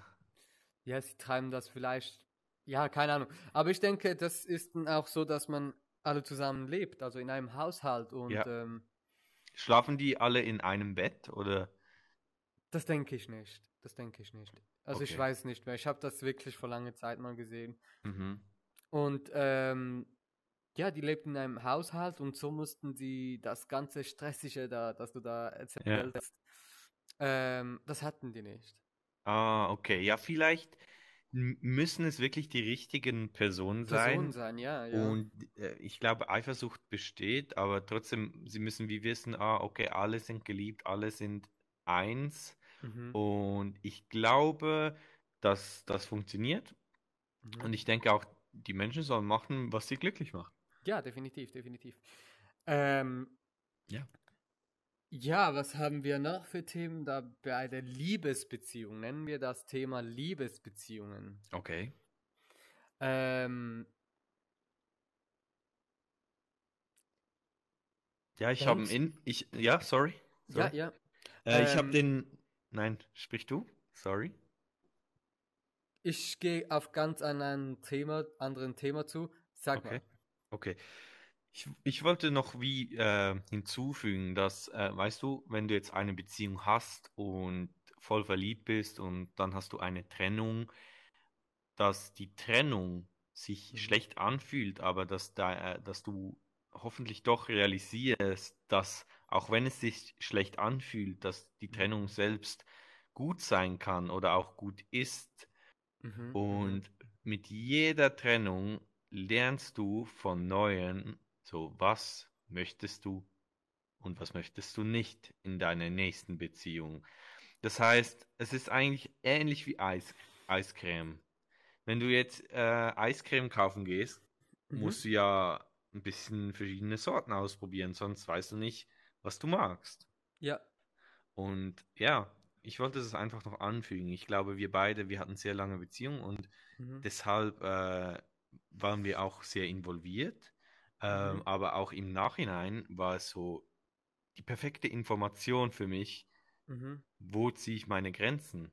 S3: ja, sie treiben das vielleicht, ja, keine Ahnung. Aber ich denke, das ist dann auch so, dass man alle zusammen lebt, also in einem Haushalt und
S2: Ja.
S3: ähm,
S2: Schlafen die alle in einem Bett oder?
S3: das denke ich nicht. Das denke ich nicht. Also ich
S2: Okay.
S3: weiß nicht mehr. Ich habe das wirklich vor langer Zeit mal gesehen.
S2: Mhm.
S3: Und ähm, ja, die lebten in einem Haushalt und so mussten sie das ganze Stressige da, das du da erzählt hast, ähm, das hatten die nicht.
S2: Ah, okay. Ja, vielleicht müssen es wirklich die richtigen Personen sein.
S3: Personen sein, ja, ja.
S2: Und äh, ich glaube, Eifersucht besteht, aber trotzdem, sie müssen wie wissen, ah, okay, alle sind geliebt, alle sind eins.
S3: Mhm.
S2: Und ich glaube, dass das funktioniert.
S3: Mhm.
S2: Und ich denke auch, die Menschen sollen machen, was sie glücklich macht.
S3: Ja, definitiv, definitiv. Ähm,
S2: Ja.
S3: Ja, was haben wir noch für Themen da bei der Liebesbeziehung? Nennen wir das Thema Liebesbeziehungen.
S2: Okay.
S3: Ähm,
S2: Ja, ich habe
S3: Denkst-
S2: in, ich, ja, sorry.
S3: ja,
S2: sorry.
S3: ja.
S2: Äh, ich habe
S3: ähm,
S2: den, nein, sprich du? Sorry.
S3: Ich gehe auf ganz anderen Thema, anderen Thema zu. Sag
S2: Okay.
S3: mal.
S2: Okay. Ich, ich wollte noch wie äh, hinzufügen, dass, äh, weißt du, wenn du jetzt eine Beziehung hast und voll verliebt bist und dann hast du eine Trennung, dass die Trennung sich
S3: Mhm.
S2: schlecht anfühlt, aber dass da, äh, dass du hoffentlich doch realisierst, dass auch wenn es sich schlecht anfühlt, dass die
S3: Mhm.
S2: Trennung selbst gut sein kann oder auch gut ist.
S3: Mhm, mhm.
S2: Und mit jeder Trennung lernst du von Neuem, so was möchtest du und was möchtest du nicht in deiner nächsten Beziehung. Das heißt, es ist eigentlich ähnlich wie Eis, Eiscreme. Wenn du jetzt äh, Eiscreme kaufen gehst,
S3: Mhm.
S2: musst du ja ein bisschen verschiedene Sorten ausprobieren, sonst weißt du nicht, was du magst.
S3: Ja.
S2: Und ja, ich wollte es einfach noch anfügen. Ich glaube, wir beide, wir hatten sehr lange Beziehungen und
S3: Mhm.
S2: deshalb äh, waren wir auch sehr involviert. Ähm,
S3: Mhm.
S2: aber auch im Nachhinein war es so die perfekte Information für mich,
S3: Mhm.
S2: wo ziehe ich meine Grenzen.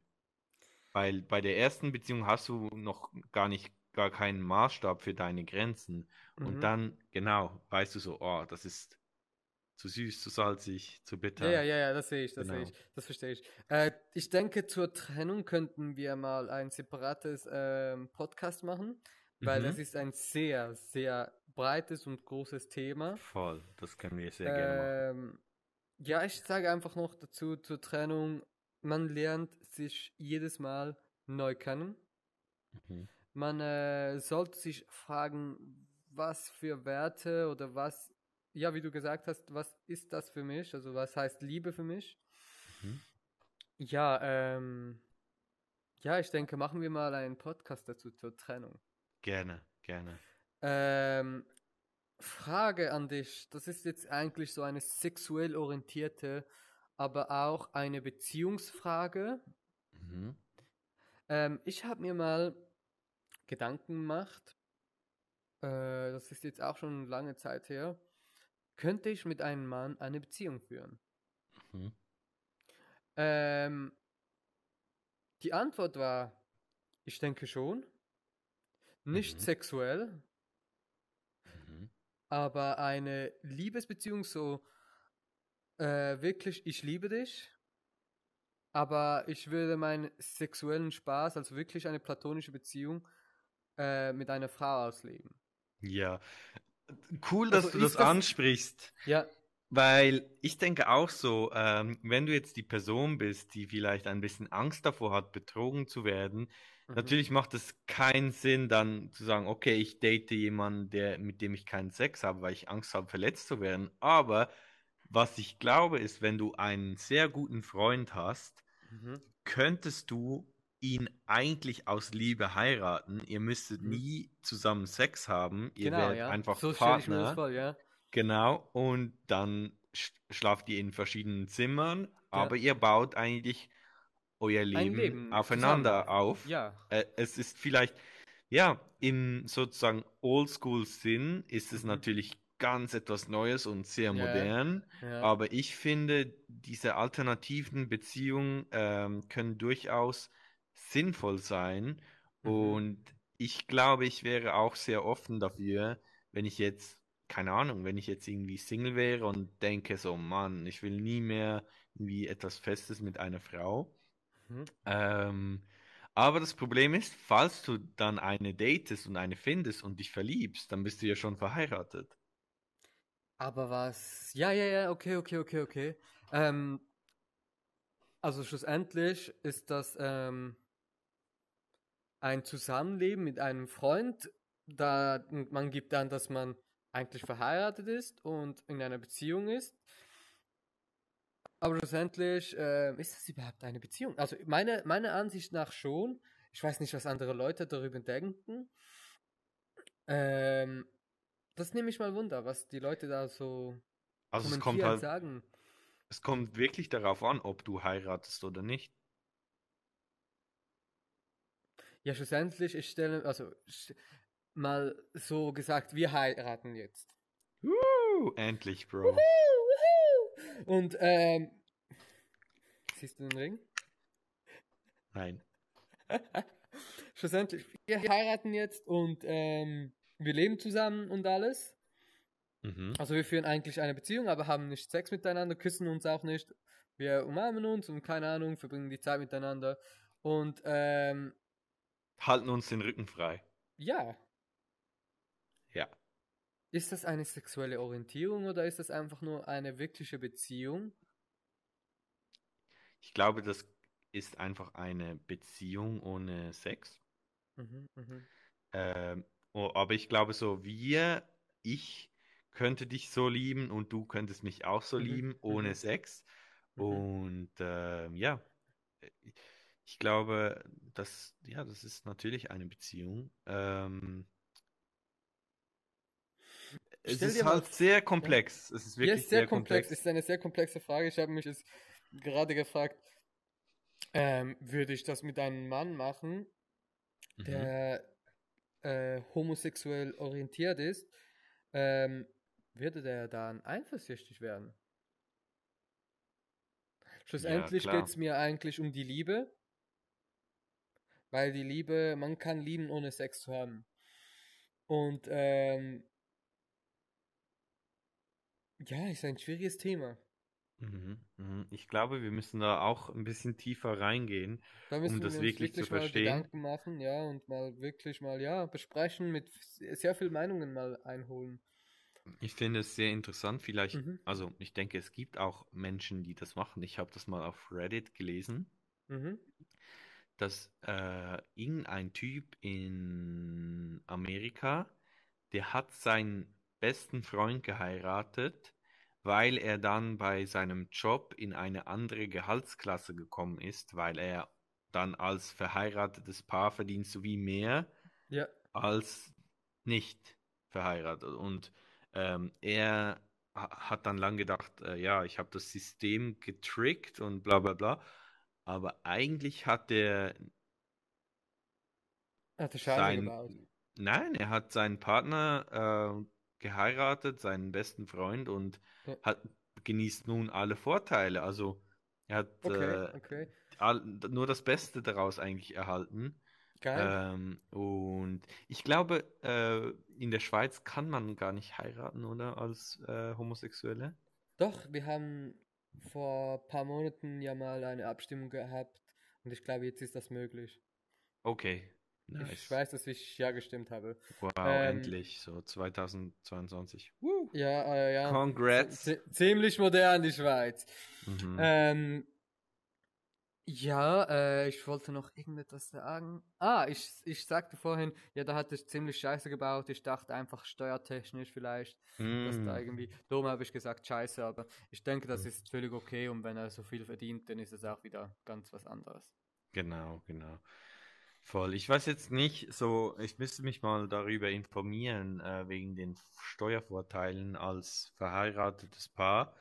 S2: Weil bei der ersten Beziehung hast du noch gar nicht, gar keinen Maßstab für deine Grenzen. Und
S3: Mhm.
S2: dann, genau, weißt du so, oh, das ist zu süß, zu salzig, zu bitter.
S3: Ja, ja, ja, das sehe ich, das
S2: Genau.
S3: sehe ich, das verstehe ich. Äh, ich denke, zur Trennung könnten wir mal ein separates ähm, Podcast machen, weil
S2: Mhm.
S3: das ist ein sehr, sehr breites und großes Thema.
S2: Voll, das können wir sehr gerne
S3: Ähm, ja, ich sage einfach noch dazu zur Trennung, man lernt sich jedes Mal neu kennen.
S2: machen. Mhm.
S3: Man äh, sollte sich fragen, was für Werte oder was, ja, wie du gesagt hast, was ist das für mich? Also was heißt Liebe für mich?
S2: Mhm.
S3: Ja, ähm, ja, ich denke, machen wir mal einen Podcast dazu zur Trennung.
S2: Gerne, gerne.
S3: Ähm, Frage an dich. Das ist jetzt eigentlich so eine sexuell orientierte, aber auch eine Beziehungsfrage.
S2: Mhm.
S3: Ähm, ich habe mir mal Gedanken gemacht. Äh, das ist jetzt auch schon lange Zeit her. Könnte ich mit einem Mann eine Beziehung führen?
S2: Mhm.
S3: Ähm, die Antwort war, ich denke schon. Nicht
S2: Mhm.
S3: sexuell,
S2: Mhm.
S3: aber eine Liebesbeziehung so äh, wirklich, ich liebe dich, aber ich würde meinen sexuellen Spaß, also wirklich eine platonische Beziehung, äh, mit einer Frau ausleben.
S2: Ja, cool, dass
S3: Also
S2: du das
S3: das-
S2: ansprichst,
S3: Ja,
S2: weil ich denke auch so, ähm, wenn du jetzt die Person bist, die vielleicht ein bisschen Angst davor hat, betrogen zu werden,
S3: mhm.
S2: natürlich macht es keinen Sinn, dann zu sagen, okay, ich date jemanden, der, mit dem ich keinen Sex habe, weil ich Angst habe, verletzt zu werden. Aber was ich glaube, ist, wenn du einen sehr guten Freund hast,
S3: Mhm.
S2: könntest du ihn eigentlich aus Liebe heiraten. Ihr müsstet
S3: Mhm.
S2: nie zusammen Sex haben. Ihr
S3: Genau,
S2: werdet
S3: ja.
S2: einfach
S3: so
S2: Partner.
S3: vor, ja.
S2: Genau. Und dann sch schlaft ihr in verschiedenen Zimmern, aber ihr baut eigentlich euer Leben
S3: Leben
S2: aufeinander
S3: zusammen.
S2: auf.
S3: Ja.
S2: Äh, es ist vielleicht, ja, im sozusagen Oldschool-Sinn ist es
S3: Mhm.
S2: natürlich ganz etwas Neues und sehr
S3: Ja.
S2: modern.
S3: ja.
S2: Aber ich finde, diese alternativen Beziehungen ähm, können durchaus sinnvoll sein.
S3: Mhm.
S2: Und ich glaube, ich wäre auch sehr offen dafür, wenn ich jetzt, keine Ahnung, wenn ich jetzt irgendwie Single wäre und denke so, Mann, ich will nie mehr irgendwie etwas Festes mit einer Frau.
S3: Mhm.
S2: Ähm, aber das Problem ist, falls du dann eine datest und eine findest und dich verliebst, dann bist du ja schon verheiratet.
S3: Aber was? Ja, ja, ja, okay, okay, okay, okay. Ähm, also schlussendlich ist das ähm, ein Zusammenleben mit einem Freund, da man gibt dann, dass man eigentlich verheiratet ist und in einer Beziehung ist. Aber schlussendlich ähm, ist das überhaupt eine Beziehung? Also meine, meiner Ansicht nach schon. Ich weiß nicht, was andere Leute darüber denken. Ähm, das nehme ich mal Wunder, was die Leute da so
S2: Also es kommt halt,
S3: sagen.
S2: es kommt wirklich darauf an, ob du heiratest oder nicht.
S3: Ja, schlussendlich, ich stelle, also sch- mal so gesagt, wir heiraten jetzt.
S2: Uh, endlich, Bro.
S3: Und, ähm, siehst du den Ring?
S2: Nein. [laughs]
S3: Schlussendlich, wir heiraten jetzt und ähm, wir leben zusammen und alles.
S2: Mhm.
S3: Also wir führen eigentlich eine Beziehung, aber haben nicht Sex miteinander, küssen uns auch nicht. Wir umarmen uns und keine Ahnung, verbringen die Zeit miteinander. Und ähm,
S2: Halten uns den Rücken frei.
S3: ja,
S2: Ja.
S3: ist das eine sexuelle Orientierung oder ist das einfach nur eine wirkliche Beziehung?
S2: Ich glaube, das ist einfach eine Beziehung ohne Sex.
S3: Mhm, mhm.
S2: Ähm, oh, aber ich glaube, so wir, ich könnte dich so lieben und du könntest mich auch so
S3: Mhm,
S2: lieben ohne
S3: mhm.
S2: Sex.
S3: Mhm.
S2: Und ähm, ja, ich glaube, das, ja, das ist natürlich eine Beziehung. Ähm, es
S3: Stell
S2: ist
S3: dir mal
S2: halt
S3: v-
S2: sehr komplex. Es ist
S3: Ja,
S2: wirklich
S3: ist sehr komplex,
S2: komplex.
S3: ist eine sehr komplexe Frage. Ich habe mich jetzt gerade gefragt, ähm, würde ich das mit einem Mann machen,
S2: Mhm.
S3: der äh, homosexuell orientiert ist, ähm, würde der dann eifersüchtig werden? Schlussendlich
S2: klar.
S3: geht es mir eigentlich um die Liebe, weil die Liebe, man kann lieben, ohne Sex zu haben. Und ähm, Ja, ist ein schwieriges Thema.
S2: Mhm, mhm. Ich glaube, wir müssen da auch ein bisschen tiefer reingehen,
S3: Da müssen
S2: um das
S3: wir uns
S2: wirklich zu
S3: wirklich mal
S2: verstehen.
S3: Gedanken machen, ja, und mal wirklich mal, ja, besprechen, mit sehr viel Meinungen mal einholen.
S2: Ich finde es sehr interessant. Vielleicht,
S3: Mhm.
S2: also ich denke, es gibt auch Menschen, die das machen. Ich habe das mal auf Reddit gelesen,
S3: Mhm.
S2: Dass äh, irgendein Typ in Amerika, der hat seinen besten Freund geheiratet, weil er dann bei seinem Job in eine andere Gehaltsklasse gekommen ist, weil er dann als verheiratetes Paar verdient sowie mehr
S3: Ja,
S2: als nicht verheiratet. Und ähm, er ha- hat dann lang gedacht, äh, ja, ich habe das System getrickt und bla bla bla. Aber eigentlich hat er
S3: hat er Scheiße
S2: sein,
S3: gebaut.
S2: nein, er hat seinen Partner äh, geheiratet, seinen besten Freund und
S3: Ja.
S2: hat genießt nun alle Vorteile. Also er hat
S3: Okay,
S2: äh,
S3: okay.
S2: all, nur das Beste daraus eigentlich erhalten.
S3: Geil.
S2: Ähm, und ich glaube, äh, in der Schweiz kann man gar nicht heiraten, oder? Als äh, Homosexuelle?
S3: Doch, wir haben vor ein paar Monaten ja mal eine Abstimmung gehabt und ich glaube, jetzt ist das möglich.
S2: Okay,
S3: Ich
S2: nice.
S3: weiß, dass ich ja gestimmt habe.
S2: Wow,
S3: Ähm,
S2: endlich, so 2022. Woo.
S3: Ja, äh, ja.
S2: Congrats.
S3: Z ziemlich modern, die Schweiz.
S2: Mhm.
S3: Ähm, ja, äh, ich wollte noch irgendetwas sagen. Ah, ich, ich sagte vorhin, ja, da hat es ziemlich scheiße gebaut. Ich dachte einfach steuertechnisch vielleicht, dass da
S2: Mm.
S3: irgendwie, darum habe ich gesagt scheiße, aber ich denke, das ist völlig okay und wenn er so viel verdient, dann ist es auch wieder ganz was anderes.
S2: Genau, genau. Voll. Ich weiß jetzt nicht, so, ich müsste mich mal darüber informieren, äh, wegen den Steuervorteilen als verheiratetes Paar.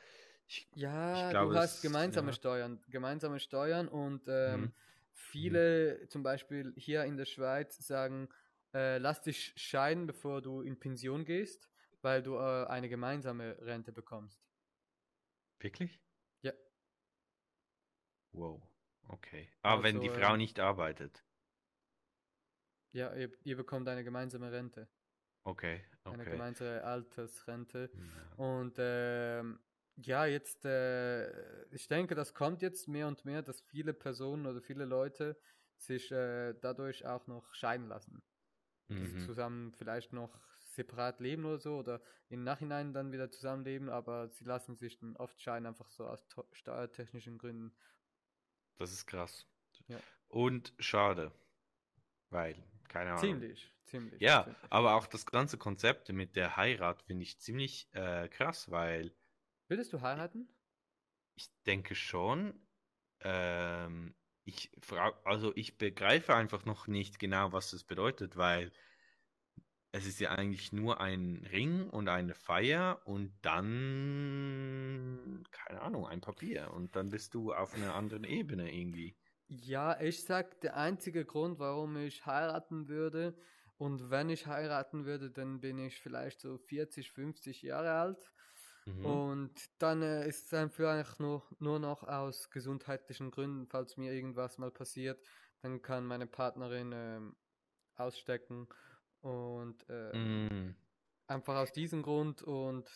S2: Ich,
S3: Ja,
S2: glaube,
S3: du hast
S2: es-
S3: gemeinsame
S2: ja.
S3: Steuern, gemeinsame Steuern und ähm,
S2: Mhm.
S3: viele, zum Beispiel hier in der Schweiz, sagen, äh, lass dich scheiden, bevor du in Pension gehst, weil du äh, eine gemeinsame Rente bekommst.
S2: Wirklich?
S3: Ja.
S2: Wow. Okay. Ah, wenn die
S3: Also,
S2: Frau
S3: ähm,
S2: nicht arbeitet.
S3: Ja, ihr, ihr bekommt eine gemeinsame Rente,
S2: Okay,
S3: eine
S2: okay.
S3: gemeinsame Altersrente.
S2: Ja.
S3: Und ähm, ja, jetzt, äh, ich denke, das kommt jetzt mehr und mehr, dass viele Personen oder viele Leute sich äh, dadurch auch noch scheiden lassen. Dass sie
S2: Mhm.
S3: zusammen vielleicht noch separat leben oder so oder im Nachhinein dann wieder zusammenleben, aber sie lassen sich dann oft scheiden, einfach so aus steuertechnischen Gründen.
S2: Das ist krass.
S3: Ja.
S2: Und schade. Weil, keine Ahnung.
S3: Ziemlich, ziemlich.
S2: Ja,
S3: ziemlich.
S2: aber auch das ganze Konzept mit der Heirat finde ich ziemlich äh, krass, weil
S3: Würdest du heiraten?
S2: ich denke schon, ähm, ich frage, also ich begreife einfach noch nicht genau, was das bedeutet, weil es ist ja eigentlich nur ein Ring und eine Feier und dann, keine Ahnung, ein Papier und dann bist du auf einer anderen Ebene irgendwie.
S3: Ja, ich sag, der einzige Grund, warum ich heiraten würde, und wenn ich heiraten würde, dann bin ich vielleicht so 40, 50 Jahre alt.
S2: Mhm.
S3: Und dann äh, ist es einfach eigentlich nur, nur noch aus gesundheitlichen Gründen, falls mir irgendwas mal passiert, dann kann meine Partnerin ähm, ausstecken. Und ähm,
S2: Mm,
S3: einfach aus diesem Grund. Und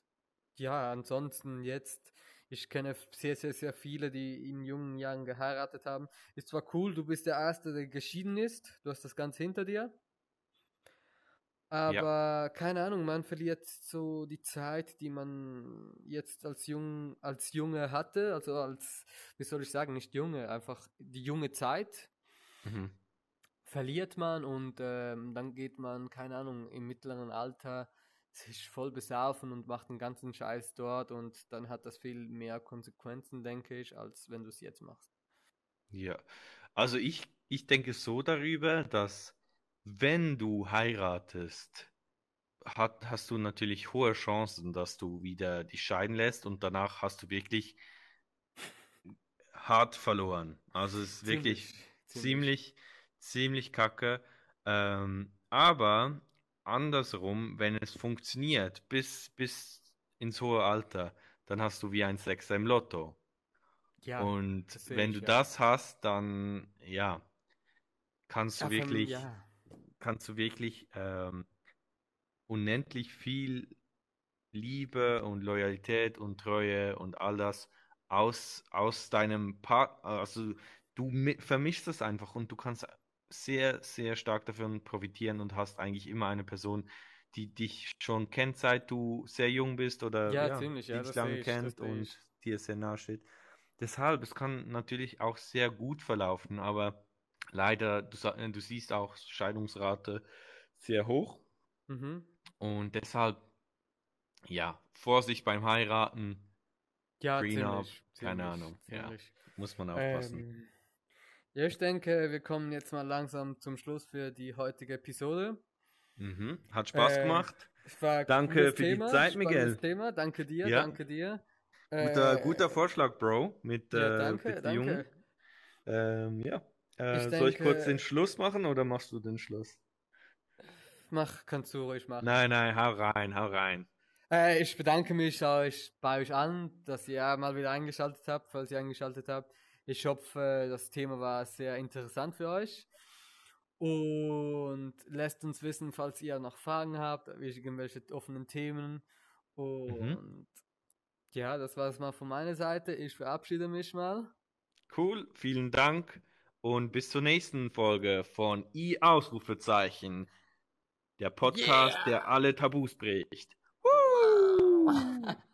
S3: ja, ansonsten jetzt, ich kenne sehr, sehr, sehr viele, die in jungen Jahren geheiratet haben. Ist zwar cool, du bist der Erste, der geschieden ist, du hast das Ganze hinter dir. Aber keine Ahnung, man verliert so die Zeit, die man jetzt als Jung, als Junge hatte, also als, wie soll ich sagen, nicht Junge, einfach die junge Zeit
S2: mhm.
S3: verliert man und ähm, dann geht man, keine Ahnung, im mittleren Alter sich voll besaufen und macht den ganzen Scheiß dort und dann hat das viel mehr Konsequenzen, denke ich, als wenn du es jetzt machst.
S2: Ja, also ich, ich denke so darüber, dass wenn du heiratest, hat, hast du natürlich hohe Chancen, dass du wieder dich scheiden lässt und danach hast du wirklich hart verloren. Also es ist wirklich ziemlich, ziemlich kacke. Ähm, aber andersrum, wenn es funktioniert, bis, bis ins hohe Alter, dann hast du wie ein Sechser im Lotto.
S3: Ja,
S2: Und wenn
S3: ich,
S2: du
S3: ja.
S2: das hast, dann ja, kannst du
S3: allem,
S2: wirklich,
S3: ja.
S2: Kannst du wirklich ähm, unendlich viel Liebe und Loyalität und Treue und all das aus, aus deinem Part, also du mi- vermischst das einfach und du kannst sehr, sehr stark davon profitieren und hast eigentlich immer eine Person, die dich schon kennt, seit du sehr jung bist oder
S3: Ja,
S2: ja,
S3: ziemlich,
S2: die
S3: ja,
S2: dich
S3: das
S2: lange
S3: ich,
S2: kennt und dir sehr nahe steht. Deshalb, es kann natürlich auch sehr gut verlaufen, aber leider, du, sa- du siehst auch Scheidungsrate sehr hoch
S3: Mhm.
S2: und deshalb, ja, Vorsicht beim Heiraten,
S3: Ja,
S2: Prenup,
S3: ziemlich,
S2: keine
S3: ziemlich,
S2: Ahnung, ja.
S3: ziemlich.
S2: muss man aufpassen.
S3: Ähm, ja, ich denke, wir kommen jetzt mal langsam zum Schluss für die heutige Episode.
S2: Mhm. Hat Spaß
S3: äh,
S2: gemacht. Danke für die
S3: Thema,
S2: Zeit,
S3: spannendes
S2: Miguel.
S3: Thema. Danke dir,
S2: Ja.
S3: danke dir.
S2: Guter,
S3: Äh,
S2: guter Vorschlag, Bro, mit
S3: Ja,
S2: äh,
S3: danke,
S2: Beziehungen.
S3: danke.
S2: Ähm, ja. Äh,
S3: Ich
S2: soll ich kurz
S3: denke-
S2: den Schluss machen oder machst du den Schluss?
S3: Mach, kannst du ruhig machen.
S2: Nein, nein, hau rein, hau rein.
S3: Äh, ich bedanke mich euch, bei euch allen, dass ihr mal wieder eingeschaltet habt, falls ihr eingeschaltet habt. Ich hoffe, das Thema war sehr interessant für euch. Und lasst uns wissen, falls ihr noch Fragen habt, irgendwelche offenen Themen. Und ja, das war es mal von meiner Seite. Ich verabschiede mich mal.
S2: Cool, vielen Dank und bis zur nächsten Folge von I Ausrufezeichen. Der Podcast, der alle Tabus bricht. Woo! [laughs]